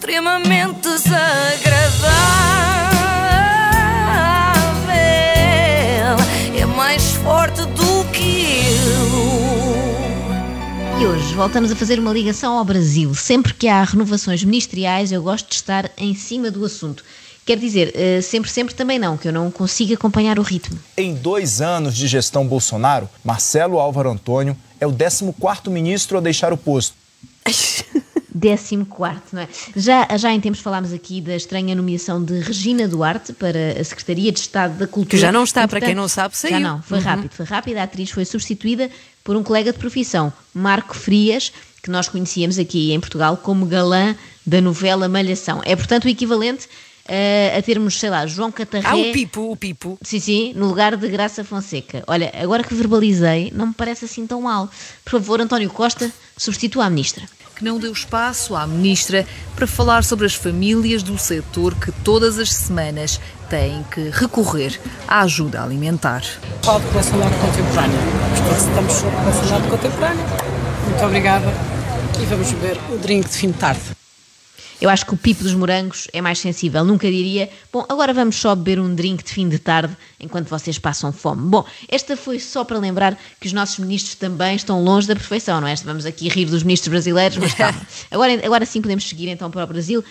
extremamente desagradável. É mais forte do que eu. E hoje voltamos a fazer uma ligação ao Brasil. Sempre que há renovações ministeriais, eu gosto de estar em cima do assunto. Quer dizer, eh, sempre, sempre também não, que eu não consigo acompanhar o ritmo. Em dois anos de gestão Bolsonaro, Marcelo Álvaro Antônio é o 14º ministro a deixar o posto. 14, não é? Já, já em tempos falámos aqui da estranha nomeação de Regina Duarte para a Secretaria de Estado da Cultura. Que já não está, para quem não sabe, saiu. Já não, foi Uhum. rápido, foi rápido. A atriz foi substituída por um colega de profissão, Marco Frias, que nós conhecíamos aqui em Portugal como galã da novela Malhação. É, portanto, o equivalente eh, a termos, sei lá, João Catarré... Ah, o Pipo, o Pipo. Sim, sim, no lugar de Graça Fonseca. Olha, agora que verbalizei, não me parece assim tão mal. Por favor, António Costa, substitua a ministra. que não deu espaço à ministra para falar sobre as famílias do setor que todas as semanas têm que recorrer à ajuda alimentar. Falo de relacionado contemporâneo. Estamos sobre relacionado contemporâneo. Muito obrigada. E vamos beber o drink de fim de tarde. Eu acho que o pipo dos morangos é mais sensível. Nunca diria, bom, agora vamos só beber um drink de fim de tarde enquanto vocês passam fome. Bom, esta foi só para lembrar que os nossos ministros também estão longe da perfeição, não é? Vamos aqui rir dos ministros brasileiros, mas calma. Agora, agora sim podemos seguir então para o Brasil,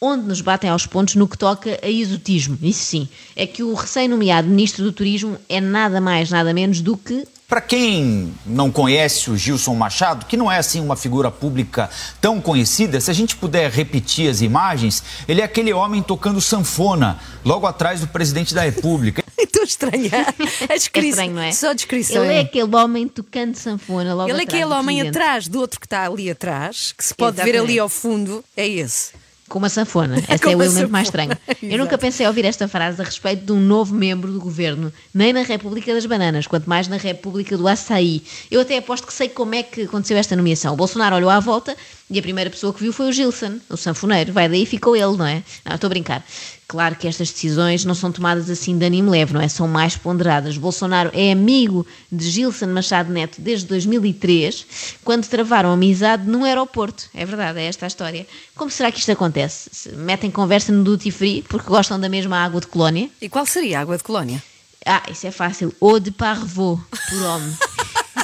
onde nos batem aos pontos no que toca a exotismo. Isso sim, é que o recém-nomeado ministro do Turismo é nada mais, nada menos do que Para quem não conhece o Gilson Machado, que não é assim uma figura pública tão conhecida, se a gente puder repetir as imagens, ele é aquele homem tocando sanfona logo atrás do presidente da República. Estou a estranhar. A É estranho, não é? Só a descrição. Ele é aquele homem tocando sanfona logo Ele é atrás aquele do homem atrás do outro que está ali atrás, que se pode ver Exatamente. ali ao fundo. É esse. Com uma sanfona. Esse é o elemento mais estranho. Eu nunca pensei ouvir esta frase a respeito de um novo membro do governo, nem na República das Bananas, quanto mais na República do Açaí. Eu até aposto que sei como é que aconteceu esta nomeação. O Bolsonaro olhou à volta e a primeira pessoa que viu foi o Gilson, o sanfoneiro. Vai daí ficou ele, não é? Não, estou a brincar. Claro que estas decisões não são tomadas assim de ânimo leve, não é? São mais ponderadas. Bolsonaro é amigo de Gilson Machado Neto desde 2003, quando travaram amizade num aeroporto. É verdade, é esta a história. Como será que isto acontece? Se metem conversa no duty free porque gostam da mesma água de colónia? E qual seria a água de colónia? Ah, isso é fácil. Eau de parvot, por homem.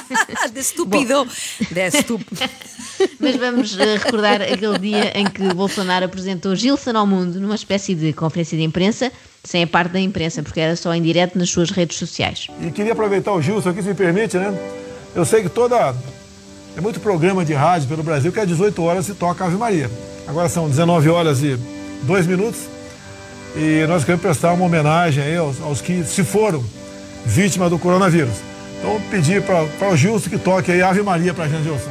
De estúpido. De estúpido. Mas vamos eh, recordar aquele dia em que Bolsonaro apresentou Gilson ao mundo numa espécie de conferência de imprensa, sem a parte da imprensa, porque era só em direto nas suas redes sociais. E queria aproveitar o Gilson aqui, se me permite, né? Eu sei que toda. É muito programa de rádio pelo Brasil que às 18 horas se toca Ave Maria. Agora são 19 horas e 2 minutos. E nós queremos prestar uma homenagem aí aos, aos que se foram vítimas do coronavírus. Então pedir para o Gilson que toque aí Ave Maria para a gente, Gilson.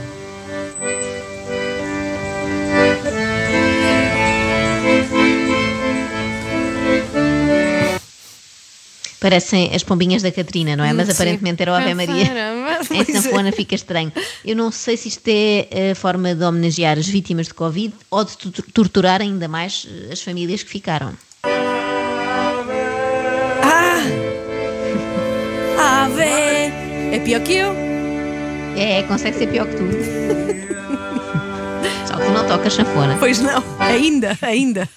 Parecem as pombinhas da Catarina, não é? Mas Hum, aparentemente era o Ave sim. Maria. Em é. sanfona fica estranho. Eu não sei se isto é a forma de homenagear as vítimas de Covid ou de tu- torturar ainda mais eh, as famílias que ficaram. É pior que eu. É, consegue ser pior que tu. Só que tu não tocas sanfona. Pois não. Ainda, ainda.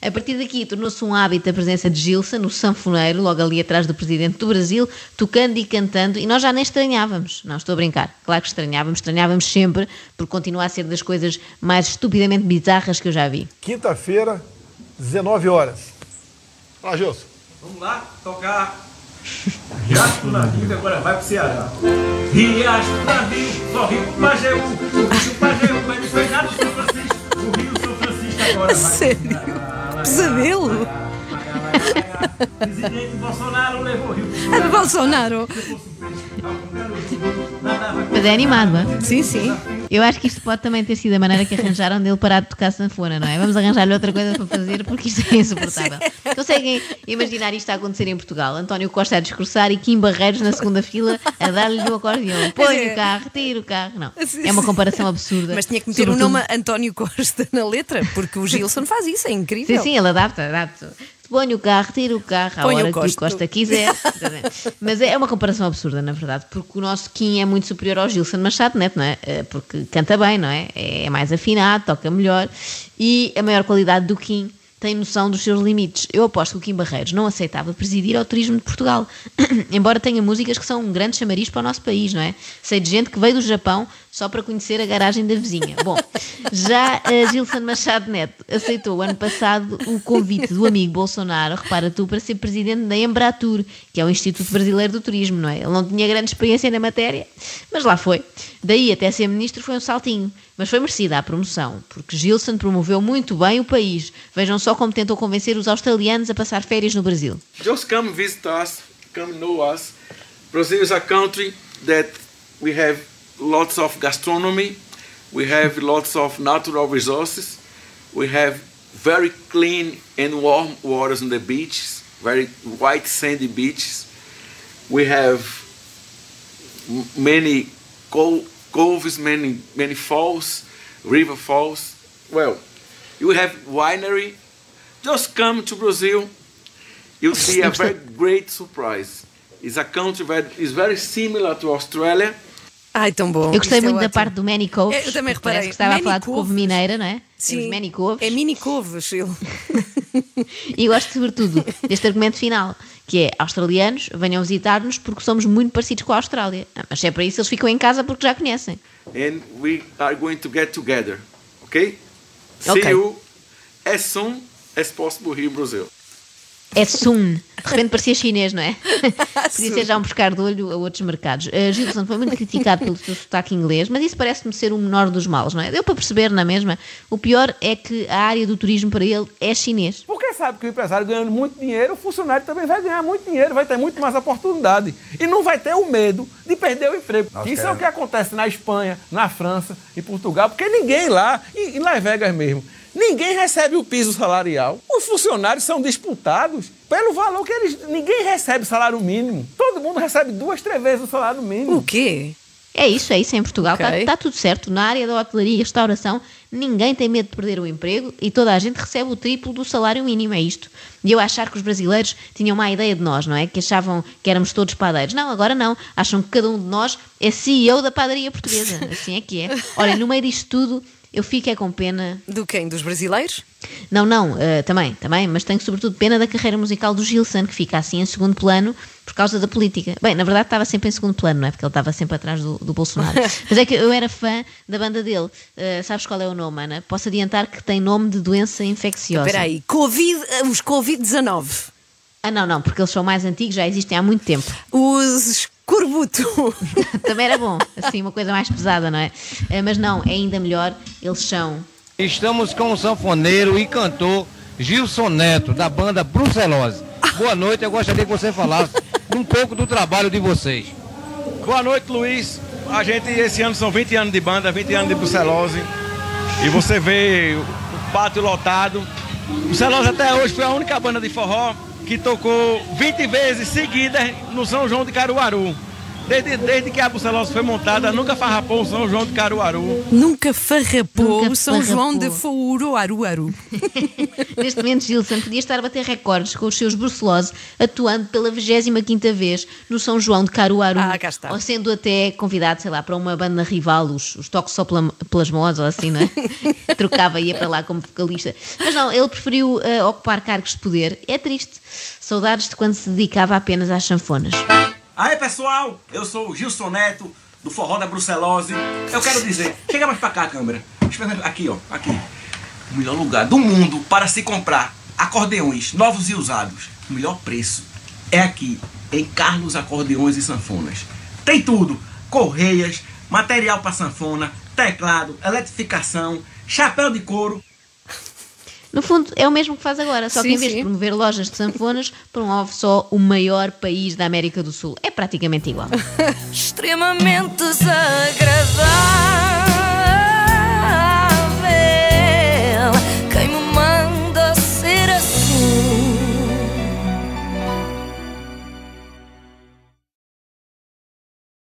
A partir daqui tornou-se um hábito a presença de Gilson, o sanfoneiro, logo ali atrás do presidente do Brasil, tocando e cantando, e nós já nem estranhávamos. Não estou a brincar. Claro que estranhávamos, estranhávamos sempre, porque continua a ser das coisas mais estupidamente bizarras que eu já vi. Quinta-feira, 19 horas. Fala, Gilson. Vamos lá, tocar. Riacho do navio, agora vai pro Ceará. Riacho do navio, só rio pro Pajeú. O rio Pajeú, mas não foi nada do São Francisco. O rio São Francisco agora vai. Sério? Pesadelo? Presidente Bolsonaro levou o rio. É Bolsonaro. Mas é animado, não é? Sim, sim. Eu acho que isto pode também ter sido a maneira que arranjaram dele parar de tocar sanfona, não é? Vamos arranjar-lhe outra coisa para fazer porque isto é insuportável. Conseguem imaginar isto a acontecer em Portugal? António Costa a discursar e Kim Barreiros na segunda fila a dar-lhe o acordeão. Põe o carro, tira o carro. Não. É uma comparação absurda. Mas tinha que meter o nome António Costa na letra, porque o Gilson faz isso, é incrível. Sim, sim, ele adapta, adapta. Põe o carro, tira o carro à Põe o hora que o. Costa quiser. Mas é uma comparação absurda. Na verdade, porque o nosso Kim é muito superior ao Gilson Machado Neto, não é? Eh, Porque canta bem, não é? É mais afinado, toca melhor e a maior qualidade do Kim tem noção dos seus limites. Eu aposto que o Kim Barreiros não aceitava presidir ao turismo de Portugal, embora tenha músicas que são um grande chamariz para o nosso país, não é? Sei de gente que veio do Japão só para conhecer a garagem da vizinha. Bom, já a Gilson Machado Neto aceitou ano passado o convite do amigo Bolsonaro, repara tu, para ser presidente da Embratur, que é o Instituto Brasileiro do Turismo, não é? Ele não tinha grande experiência na matéria, mas lá foi. Daí até ser ministro foi um saltinho, mas foi merecida a promoção, porque Gilson promoveu muito bem o país. Vejam só como tentou convencer os australianos a passar férias no Brasil. Just come visit us, come know us. Brazil is a country that we have lots of gastronomy, we have lots of natural resources, we have very clean and warm waters on the beaches, very white sandy beaches. We have many co- coves, many many falls, river falls. Well, you have winery. Just come to Brazil you'll see a very great surprise. It's a country that is very similar to Australia. Ai, tão bom. Eu gostei Isto é muito da ótimo. parte do Manny Coves. Eu também porque parece reparei. que estava a falar de couve mineira, não é? Sim. Os Manny Coves. É mini couves, ele. E gosto sobretudo deste argumento final, que é australianos venham visitar-nos porque somos muito parecidos com a Austrália. Ah, Mas se é para isso, eles ficam em casa porque já conhecem. And we are going to get together. Okay? See you as soon as possible here in Brazil. É Sun. De repente parecia chinês, não é? Podia ser já um buscar de olho a outros mercados. Uh, Gilson foi muito criticado pelo seu sotaque inglês, mas isso parece-me ser o menor dos males, não é? Deu para perceber na mesma. O pior é que a área do turismo para ele é chinês. Porque sabe que o empresário ganhando muito dinheiro, o funcionário também vai ganhar muito dinheiro, vai ter muito mais oportunidade. E não vai ter o medo de perder o emprego. Nós Isso é queremos. o que acontece na Espanha, na França e Portugal, porque ninguém lá, e em Las Vegas mesmo, ninguém recebe o piso salarial. Os funcionários são disputados pelo valor que eles. Ninguém recebe salário mínimo. Todo mundo recebe duas, três vezes o salário mínimo. O quê? É isso, é isso em Portugal. Está Ok. tudo certo. Na área da hotelaria e restauração, ninguém tem medo de perder o emprego e toda a gente recebe o triplo do salário mínimo. É isto. E eu achar que os brasileiros tinham má ideia de nós, não é? Que achavam que éramos todos padeiros. Não, agora não. Acham que cada um de nós é CEO da padaria portuguesa. Assim é que é. Olha, no meio disto tudo, eu fico é com pena Do quem? Dos brasileiros? não, não, eh, também, também, mas tenho sobretudo pena da carreira musical do Gilson, que fica assim em segundo plano por causa da política. Bem, na verdade estava sempre em segundo plano, não é? Porque ele estava sempre atrás do, do Bolsonaro. mas é que eu era fã da banda dele. Eh, sabes qual é o nome, Ana? Posso adiantar que tem nome de doença infecciosa. Espera aí. Covid, os Covid-19. Ah, não, não, porque eles são mais antigos, já existem há muito tempo. Os escorbuto. Também era bom, assim, uma coisa mais pesada, não é? Eh, mas não, é ainda melhor, eles são Estamos com o sanfoneiro e cantor Gilson Neto, da banda Brucelose. Boa noite, eu gostaria que você falasse um pouco do trabalho de vocês. Boa noite, Luiz. A gente, esse ano, são 20 anos de banda, 20 anos de Brucelose. E você vê o pátio lotado. Brucelose até hoje foi a única banda de forró que tocou 20 vezes seguidas no São João de Caruaru. Desde, desde que a Brucelose foi montada, nunca farrapou o São João de Caruaru. Nunca farrapou Nunca o São João de farrapou. Fouro Aru Aru. Neste momento, Gilson podia estar a bater recordes com os seus brucelose, atuando pela 25 vez no São João de Caruaru. Ah, cá está. Ou sendo até convidado, sei lá, para uma banda rival, os, os Toxoplasmos ou assim, não é? Trocava e ia para lá como vocalista. Mas não, ele preferiu eh, ocupar cargos de poder. É triste. Saudades de quando se dedicava apenas às chanfonas. Aí pessoal, eu sou o Gilson Neto, do Forró da Brucelose. Eu quero dizer, chega mais pra cá, câmera. Aqui, ó, aqui. O melhor lugar do mundo para se comprar acordeões novos e usados. O melhor preço é aqui, em Carlos Acordeões e Sanfonas. Tem tudo: correias, material para sanfona, teclado, eletrificação, chapéu de couro. No fundo, é o mesmo que faz agora, só que Sim, em vez sim. de promover lojas de sanfonas, promove só o maior país da América do Sul. É praticamente igual. extremamente desagradável.